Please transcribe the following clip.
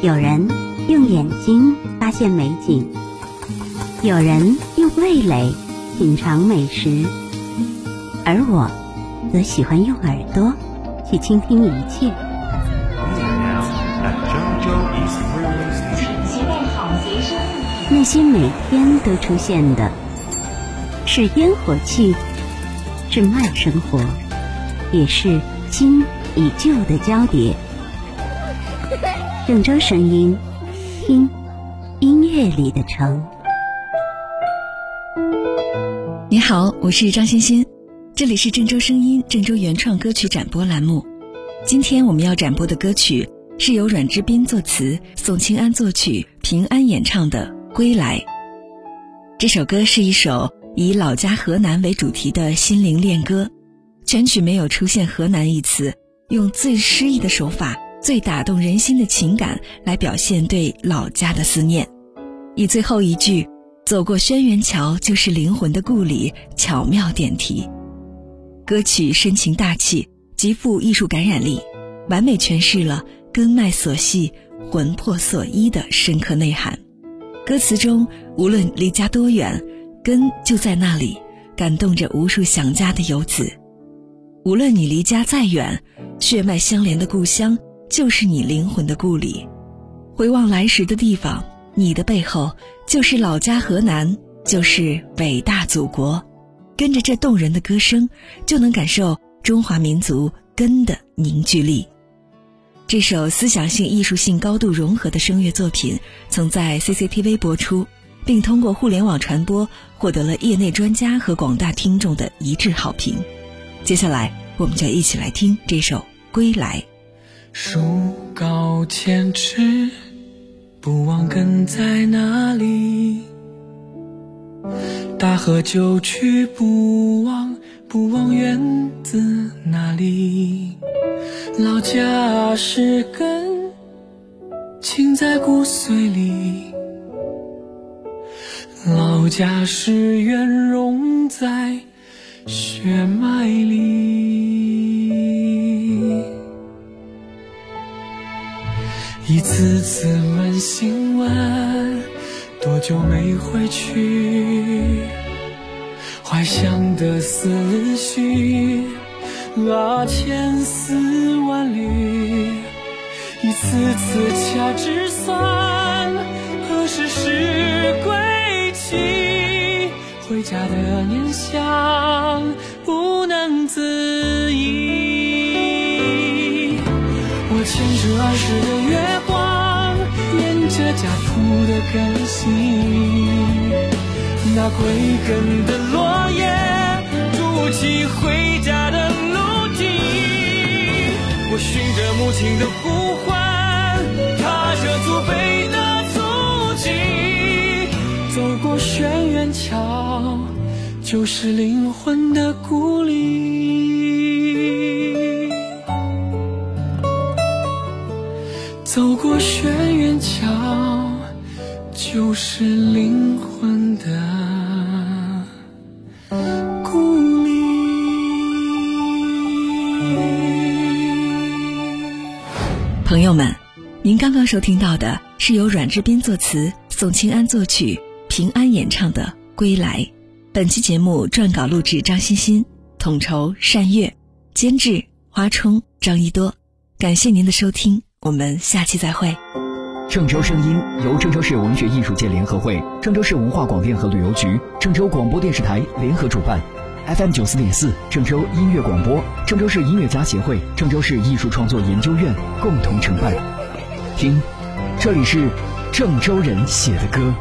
有人用眼睛发现美景，有人用味蕾品尝美食，而我则喜欢用耳朵去倾听一切。那些每天都出现的，是烟火气，是慢生活，也是新与旧的交叠。郑州声音，听音乐里的城。你好，我是张欣欣，这里是郑州声音郑州原创歌曲展播栏目。今天我们要展播的歌曲是由阮之斌作词、宋清安作曲、平安演唱的《归来》。这首歌是一首以老家河南为主题的心灵恋歌，全曲没有出现“河南”一词，用最诗意的手法。最打动人心的情感来表现对老家的思念，以最后一句“走过轩辕桥就是灵魂的故里”巧妙点题。歌曲深情大气，极富艺术感染力，完美诠释了“根脉所系，魂魄所依”的深刻内涵。歌词中，无论离家多远，根就在那里，感动着无数想家的游子。无论你离家再远，血脉相连的故乡。就是你灵魂的故里，回望来时的地方，你的背后就是老家河南，就是伟大祖国。跟着这动人的歌声，就能感受中华民族根的凝聚力。这首思想性、艺术性高度融合的声乐作品，曾在 CCTV 播出，并通过互联网传播，获得了业内专家和广大听众的一致好评。接下来，我们就一起来听这首《归来》。树高千尺，不忘根在哪里；大河九曲，不忘不忘源自哪里。老家是根，情在骨髓里；老家是缘，融在血脉里。一次次扪心问，多久没回去？怀乡的思绪啊，千丝万缕。一次次掐指算，何时是归期？回家的念想不能自已。我牵着儿时的月光，沿着。家土的根系，那归根的落叶，筑起回家的路径。我循着母亲的呼唤，踏着祖辈的足迹，走过轩辕桥，就是灵魂的故就是灵魂的故里。朋友们，您刚刚收听到的是由阮志斌作词、宋清安作曲、平安演唱的《归来》。本期节目撰稿录制张欣欣，统筹单月，监制花冲张一多。感谢您的收听，我们下期再会。郑州声音由郑州市文学艺术界联合会、郑州市文化广电和旅游局、郑州广播电视台联合主办，FM 九四点四郑州音乐广播、郑州市音乐家协会、郑州市艺术创作研究院共同承办。听，这里是郑州人写的歌。